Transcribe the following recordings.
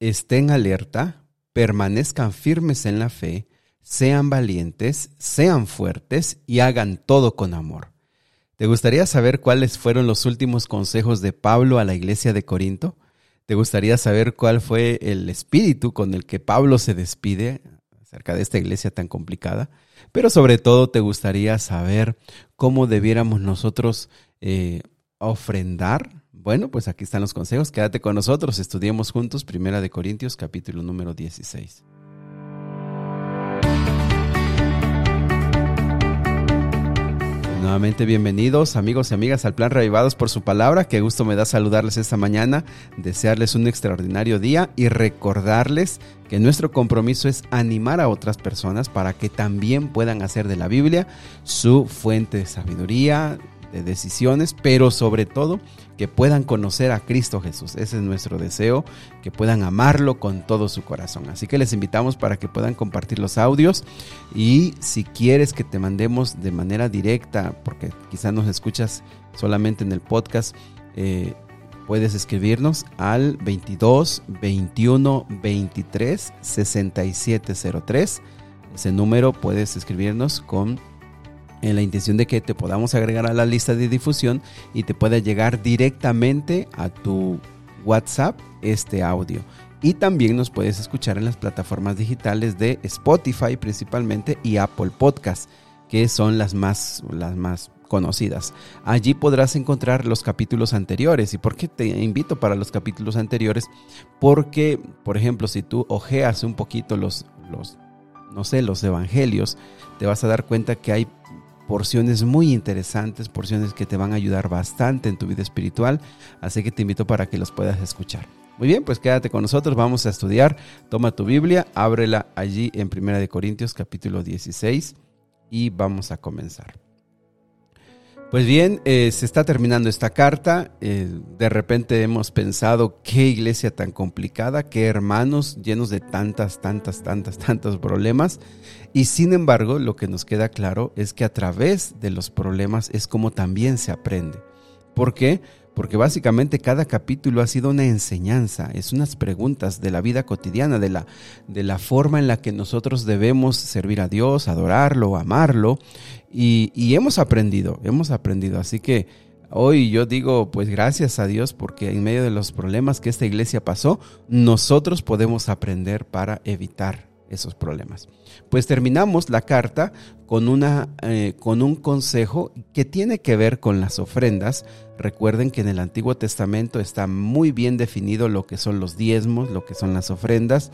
estén alerta, permanezcan firmes en la fe, sean valientes, sean fuertes y hagan todo con amor. ¿Te gustaría saber cuáles fueron los últimos consejos de Pablo a la iglesia de Corinto? ¿Te gustaría saber cuál fue el espíritu con el que Pablo se despide acerca de esta iglesia tan complicada? Pero sobre todo te gustaría saber cómo debiéramos nosotros eh, ofrendar. Bueno, pues aquí están los consejos. Quédate con nosotros. Estudiemos juntos Primera de Corintios capítulo número 16. Nuevamente bienvenidos amigos y amigas al plan Revivados por su palabra. Qué gusto me da saludarles esta mañana, desearles un extraordinario día y recordarles que nuestro compromiso es animar a otras personas para que también puedan hacer de la Biblia su fuente de sabiduría, de decisiones, pero sobre todo que puedan conocer a Cristo Jesús. Ese es nuestro deseo, que puedan amarlo con todo su corazón. Así que les invitamos para que puedan compartir los audios y si quieres que te mandemos de manera directa, porque quizás nos escuchas solamente en el podcast, eh, puedes escribirnos al 22 21 23 6703. Ese número puedes escribirnos con en la intención de que te podamos agregar a la lista de difusión y te pueda llegar directamente a tu WhatsApp este audio. Y también nos puedes escuchar en las plataformas digitales de Spotify principalmente y Apple Podcast, que son las más, las más conocidas. Allí podrás encontrar los capítulos anteriores. ¿Y por qué te invito para los capítulos anteriores? Porque, por ejemplo, si tú ojeas un poquito los, los no sé, los evangelios, te vas a dar cuenta que hay porciones muy interesantes, porciones que te van a ayudar bastante en tu vida espiritual, así que te invito para que los puedas escuchar. Muy bien, pues quédate con nosotros, vamos a estudiar. Toma tu Biblia, ábrela allí en 1 Corintios capítulo 16 y vamos a comenzar. Pues bien, eh, se está terminando esta carta. Eh, de repente hemos pensado qué iglesia tan complicada, qué hermanos llenos de tantas, tantas, tantas, tantos problemas. Y sin embargo, lo que nos queda claro es que a través de los problemas es como también se aprende. ¿Por qué? Porque básicamente cada capítulo ha sido una enseñanza, es unas preguntas de la vida cotidiana, de la, de la forma en la que nosotros debemos servir a Dios, adorarlo, amarlo, y, y hemos aprendido, hemos aprendido. Así que hoy yo digo, pues gracias a Dios, porque en medio de los problemas que esta iglesia pasó, nosotros podemos aprender para evitar esos problemas. Pues terminamos la carta con, una, eh, con un consejo que tiene que ver con las ofrendas. Recuerden que en el Antiguo Testamento está muy bien definido lo que son los diezmos, lo que son las ofrendas.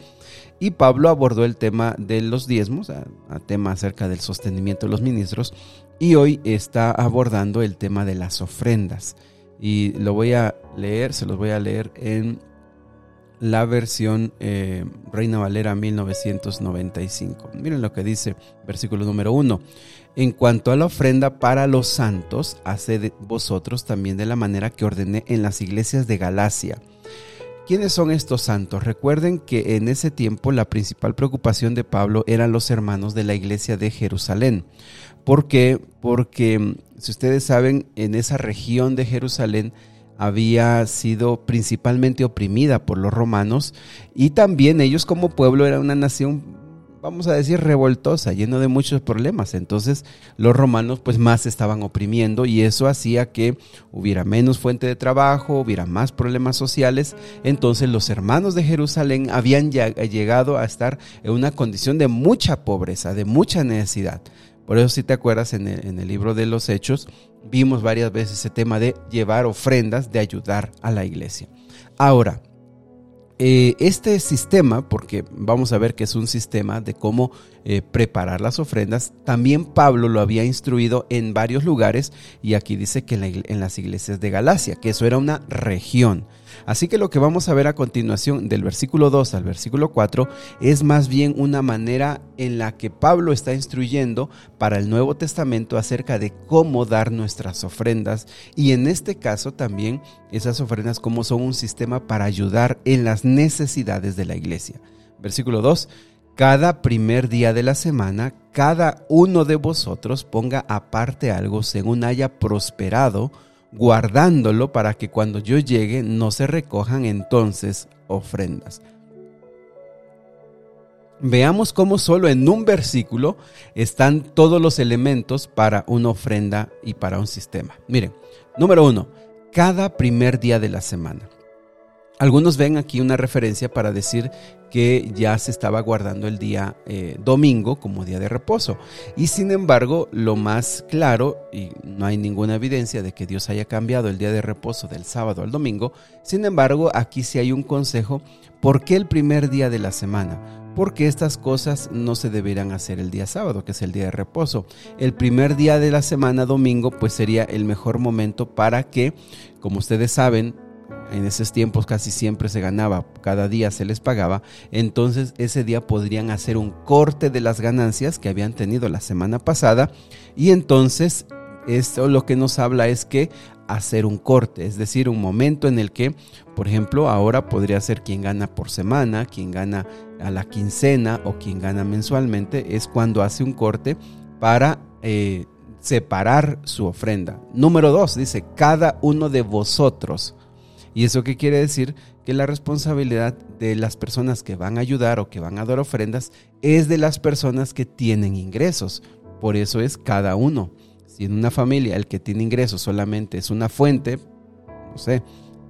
Y Pablo abordó el tema de los diezmos, a, tema acerca del sostenimiento de los ministros. Y hoy está abordando el tema de las ofrendas. Y lo voy a leer, se los voy a leer en la versión eh, Reina Valera 1995. Miren lo que dice versículo número 1. En cuanto a la ofrenda para los santos, haced vosotros también de la manera que ordené en las iglesias de Galacia. ¿Quiénes son estos santos? Recuerden que en ese tiempo la principal preocupación de Pablo eran los hermanos de la iglesia de Jerusalén. ¿Por qué? Porque, si ustedes saben, en esa región de Jerusalén había sido principalmente oprimida por los romanos y también ellos como pueblo eran una nación, vamos a decir, revoltosa, lleno de muchos problemas. Entonces los romanos pues más estaban oprimiendo y eso hacía que hubiera menos fuente de trabajo, hubiera más problemas sociales. Entonces los hermanos de Jerusalén habían llegado a estar en una condición de mucha pobreza, de mucha necesidad. Por eso si te acuerdas en el, libro de los Hechos, vimos varias veces ese tema de llevar ofrendas, de ayudar a la iglesia. Ahora, eh, este sistema, porque vamos a ver que es un sistema de cómo eh, preparar las ofrendas, también Pablo lo había instruido en varios lugares y aquí dice que en las iglesias de Galacia, que eso era una región. Así que lo que vamos a ver a continuación del versículo 2 al versículo 4 es más bien una manera en la que Pablo está instruyendo para el Nuevo Testamento acerca de cómo dar nuestras ofrendas y en este caso también esas ofrendas como son un sistema para ayudar en las necesidades de la iglesia. Versículo 2. Cada primer día de la semana, cada uno de vosotros ponga aparte algo según haya prosperado guardándolo para que cuando yo llegue no se recojan entonces ofrendas. Veamos cómo solo en un versículo están todos los elementos para una ofrenda y para un sistema. Miren, número uno, cada primer día de la semana. Algunos ven aquí una referencia para decir que ya se estaba guardando el día eh, domingo como día de reposo. Y sin embargo, lo más claro, y no hay ninguna evidencia de que Dios haya cambiado el día de reposo del sábado al domingo, sin embargo, aquí sí hay un consejo, ¿por qué el primer día de la semana? porque estas cosas no se deberían hacer el día sábado, que es el día de reposo. El primer día de la semana, domingo, pues sería el mejor momento para que, como ustedes saben, en esos tiempos casi siempre se ganaba, cada día se les pagaba, entonces ese día podrían hacer un corte de las ganancias que habían tenido la semana pasada y entonces esto lo que nos habla es que hacer un corte, es decir, un momento en el que, por ejemplo, ahora podría ser quien gana por semana, quien gana a la quincena o quien gana mensualmente, es cuando hace un corte para eh, separar su ofrenda. Número dos, dice, cada uno de vosotros ¿Y eso qué quiere decir? Que la responsabilidad de las personas que van a ayudar o que van a dar ofrendas es de las personas que tienen ingresos. Por eso es cada uno. Si en una familia el que tiene ingresos solamente es una fuente, no sé,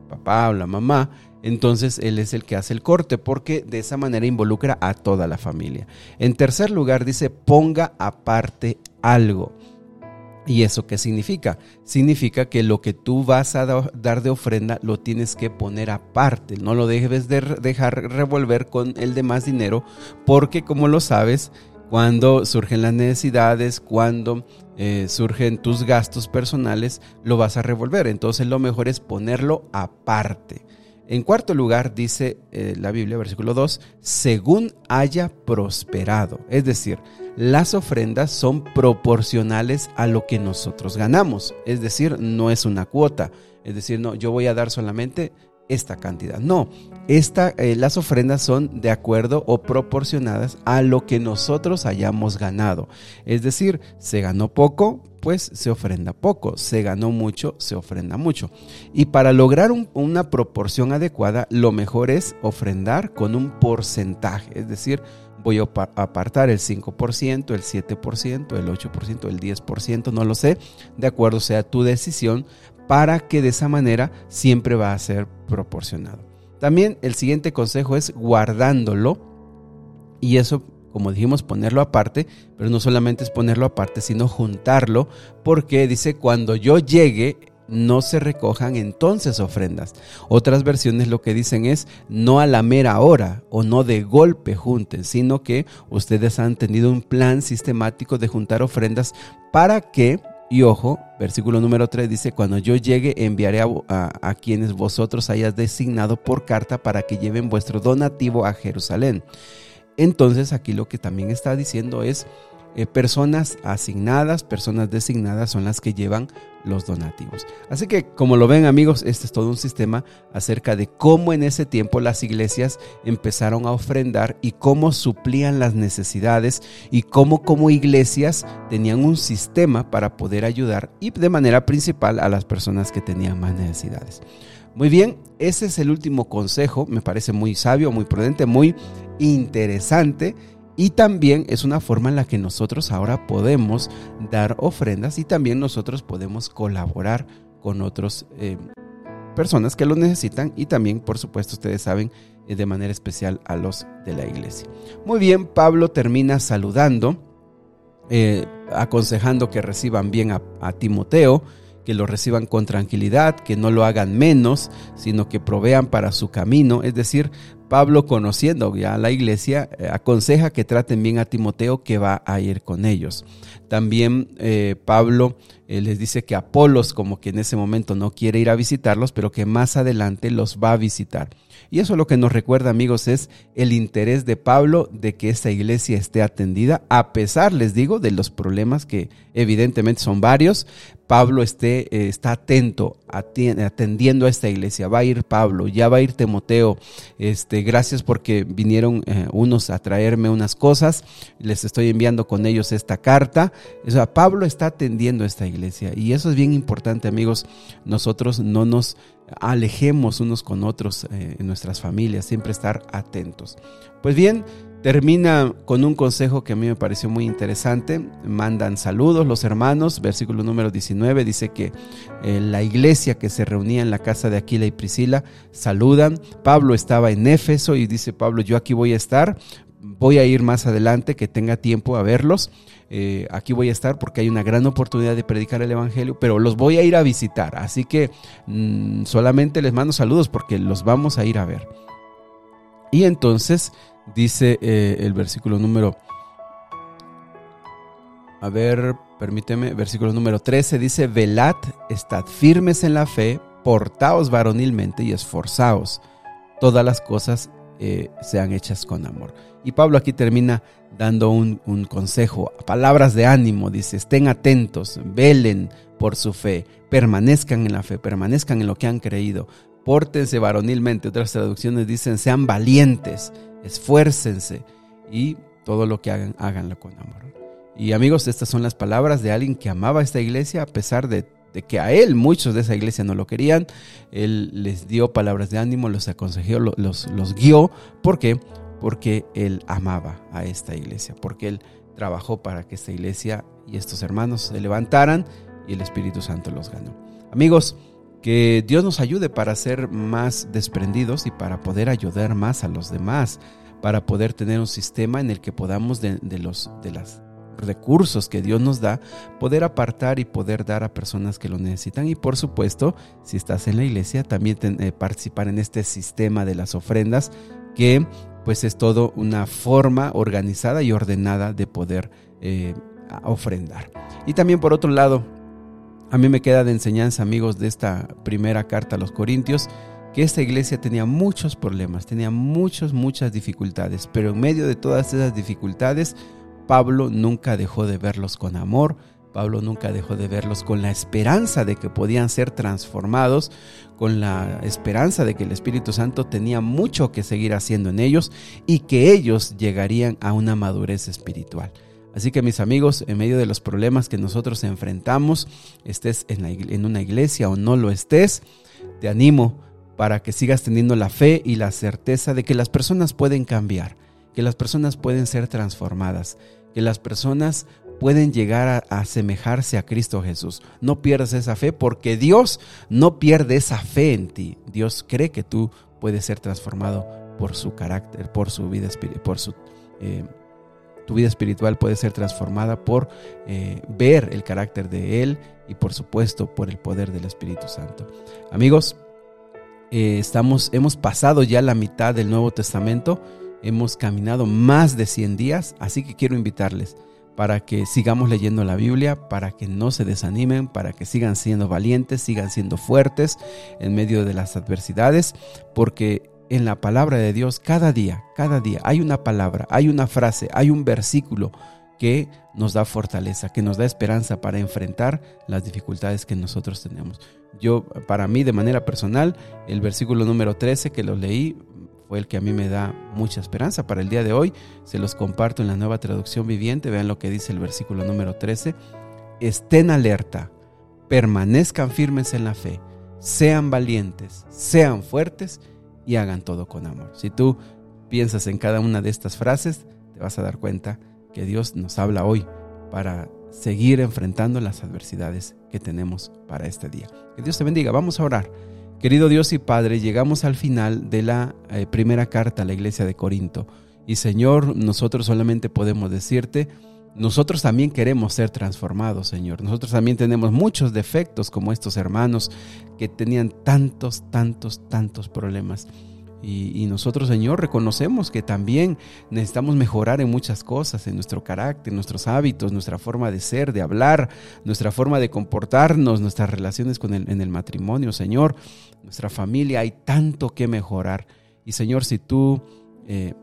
papá o la mamá, entonces él es el que hace el corte porque de esa manera involucra a toda la familia. En tercer lugar dice ponga aparte algo. ¿Y eso qué significa? Significa que lo que tú vas a dar de ofrenda lo tienes que poner aparte, no lo debes de dejar revolver con el demás dinero, porque como lo sabes, cuando surgen las necesidades, cuando eh, surgen tus gastos personales, lo vas a revolver. Entonces lo mejor es ponerlo aparte. En cuarto lugar, dice eh, la Biblia, versículo 2, según haya prosperado. Es decir, las ofrendas son proporcionales a lo que nosotros ganamos. Es decir, no es una cuota. Es decir, no, yo voy a dar solamente esta cantidad. No, esta, eh, las ofrendas son de acuerdo o proporcionadas a lo que nosotros hayamos ganado. Es decir, se ganó poco, pues se ofrenda poco. Se ganó mucho, se ofrenda mucho. Y para lograr una proporción adecuada, lo mejor es ofrendar con un porcentaje. Es decir, voy a apartar el 5%, el 7%, el 8%, el 10%, no lo sé, de acuerdo sea tu decisión, para que de esa manera siempre va a ser proporcionado. También el siguiente consejo es guardándolo y eso como dijimos, ponerlo aparte, pero no solamente es ponerlo aparte, sino juntarlo, porque dice, cuando yo llegue, no se recojan entonces ofrendas. Otras versiones lo que dicen es no a la mera hora o no de golpe junten, sino que ustedes han tenido un plan sistemático de juntar ofrendas para que, y ojo, versículo número 3 dice, cuando yo llegue enviaré a, a quienes vosotros hayas designado por carta para que lleven vuestro donativo a Jerusalén. Entonces aquí lo que también está diciendo es, eh, personas asignadas, personas designadas son las que llevan los donativos. Así que como lo ven amigos, este es todo un sistema acerca de cómo en ese tiempo las iglesias empezaron a ofrendar y cómo suplían las necesidades y cómo como iglesias tenían un sistema para poder ayudar y de manera principal a las personas que tenían más necesidades. Muy bien, ese es el último consejo, me parece muy sabio, muy prudente, muy interesante y también es una forma en la que nosotros ahora podemos dar ofrendas y también nosotros podemos colaborar con otras eh, personas que lo necesitan y también, por supuesto, ustedes saben, eh, de manera especial a los de la iglesia. Muy bien, Pablo termina saludando, eh, aconsejando que reciban bien a Timoteo, que lo reciban con tranquilidad, que no lo hagan menos, sino que provean para su camino. Es decir, Pablo, conociendo ya la iglesia, eh, aconseja que traten bien a Timoteo que va a ir con ellos. También eh, Pablo eh, les dice que Apolos, como que en ese momento no quiere ir a visitarlos, pero que más adelante los va a visitar. Y eso lo que nos recuerda, amigos, es el interés de Pablo de que esta iglesia esté atendida, a pesar, les digo, de los problemas que evidentemente son varios. Pablo esté, eh, está atento, atendiendo a esta iglesia. Va a ir Pablo, ya va a ir Timoteo. Este, gracias porque vinieron eh, unos a traerme unas cosas. Les estoy enviando con ellos esta carta. O sea, Pablo está atendiendo a esta iglesia. Y eso es bien importante, amigos. Nosotros no nos alejemos unos con otros eh, en nuestras familias, siempre estar atentos. Pues bien, termina con un consejo que a mí me pareció muy interesante. Mandan saludos los hermanos, versículo número 19 dice que eh, la iglesia que se reunía en la casa de Aquila y Priscila saludan. Pablo estaba en Éfeso y dice Pablo, yo aquí voy a estar, voy a ir más adelante, que tenga tiempo a verlos. Eh, aquí voy a estar porque hay una gran oportunidad de predicar el Evangelio, pero los voy a ir a visitar. Así que mm, solamente les mando saludos porque los vamos a ir a ver. Y entonces dice eh, el versículo número... A ver, permíteme, versículo número 13 dice, velad, estad firmes en la fe, portaos varonilmente y esforzaos. Todas las cosas eh, sean hechas con amor. Y Pablo aquí termina dando un, consejo, palabras de ánimo, dice, estén atentos, velen por su fe, permanezcan en la fe, permanezcan en lo que han creído, pórtense varonilmente, otras traducciones dicen, sean valientes, esfuércense y todo lo que hagan, háganlo con amor. Y amigos, estas son las palabras de alguien que amaba esta iglesia a pesar de, que a él muchos de esa iglesia no lo querían. Él les dio palabras de ánimo, los aconsejó, los, los guió. ¿Por qué? Porque él amaba a esta iglesia, porque él trabajó para que esta iglesia y estos hermanos se levantaran y el Espíritu Santo los ganó. Amigos, que Dios nos ayude para ser más desprendidos y para poder ayudar más a los demás, para poder tener un sistema en el que podamos de, los de los recursos que Dios nos da, poder apartar y poder dar a personas que lo necesitan. Y por supuesto, si estás en la iglesia, también eh, participar en este sistema de las ofrendas que pues es todo una forma organizada y ordenada de poder eh, ofrendar. Y también por otro lado, a mí me queda de enseñanza, amigos, de esta primera carta a los Corintios, que esta iglesia tenía muchos problemas, tenía muchas, muchas dificultades, pero en medio de todas esas dificultades, Pablo nunca dejó de verlos con amor, Pablo nunca dejó de verlos con la esperanza de que podían ser transformados, con la esperanza de que el Espíritu Santo tenía mucho que seguir haciendo en ellos y que ellos llegarían a una madurez espiritual. Así que mis amigos, en medio de los problemas que nosotros enfrentamos, estés en, una iglesia o no lo estés, te animo para que sigas teniendo la fe y la certeza de que las personas pueden cambiar, que las personas pueden ser transformadas, que las personas pueden llegar a, asemejarse a Cristo Jesús. No pierdas esa fe porque Dios no pierde esa fe en ti. Dios cree que tú puedes ser transformado por su carácter, por su vida por su eh, tu vida espiritual puede ser transformada por eh, ver el carácter de Él y por supuesto por el poder del Espíritu Santo. Amigos, eh, estamos, hemos pasado ya la mitad del Nuevo Testamento, hemos caminado más de 100 días, así que quiero invitarles para que sigamos leyendo la Biblia, para que no se desanimen, para que sigan siendo valientes, sigan siendo fuertes en medio de las adversidades, porque en la palabra de Dios cada día, cada día hay una palabra, hay una frase, hay un versículo que nos da fortaleza, que nos da esperanza para enfrentar las dificultades que nosotros tenemos. Yo, para mí, de manera personal, el versículo número 13 que lo leí, fue el que a mí me da mucha esperanza para el día de hoy. Se los comparto en la nueva traducción viviente. Vean lo que dice el versículo número 13. Estén alerta, permanezcan firmes en la fe, sean valientes, sean fuertes y hagan todo con amor. Si tú piensas en cada una de estas frases, te vas a dar cuenta que Dios nos habla hoy para seguir enfrentando las adversidades que tenemos para este día. Que Dios te bendiga. Vamos a orar. Querido Dios y Padre, llegamos al final de la eh, primera carta a la iglesia de Corinto. Y Señor, nosotros solamente podemos decirte, nosotros también queremos ser transformados, Señor. Nosotros también tenemos muchos defectos como estos hermanos que tenían tantos, tantos, tantos problemas. Y, nosotros, Señor, reconocemos que también necesitamos mejorar en muchas cosas, en nuestro carácter, nuestros hábitos, nuestra forma de ser, de hablar, nuestra forma de comportarnos, nuestras relaciones con el, en el matrimonio, Señor, nuestra familia. Hay tanto que mejorar. Y Señor, si tú eh,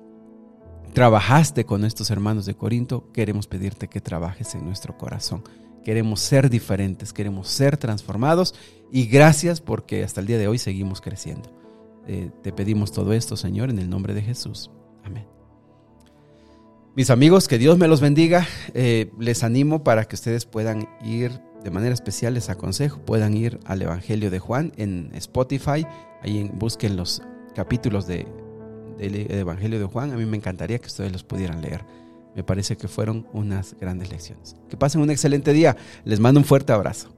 trabajaste con estos hermanos de Corinto, queremos pedirte que trabajes en nuestro corazón. Queremos ser diferentes, queremos ser transformados y gracias porque hasta el día de hoy seguimos creciendo. Eh, te pedimos todo esto, Señor, en el nombre de Jesús. Amén. Mis amigos, que Dios me los bendiga. Eh, les animo para que ustedes puedan ir de manera especial les aconsejo puedan ir al Evangelio de Juan en Spotify, ahí busquen los capítulos de, del Evangelio de Juan, a mí me encantaría que ustedes los pudieran leer. Me parece que fueron unas grandes lecciones. Que pasen un excelente día. Les mando un fuerte abrazo.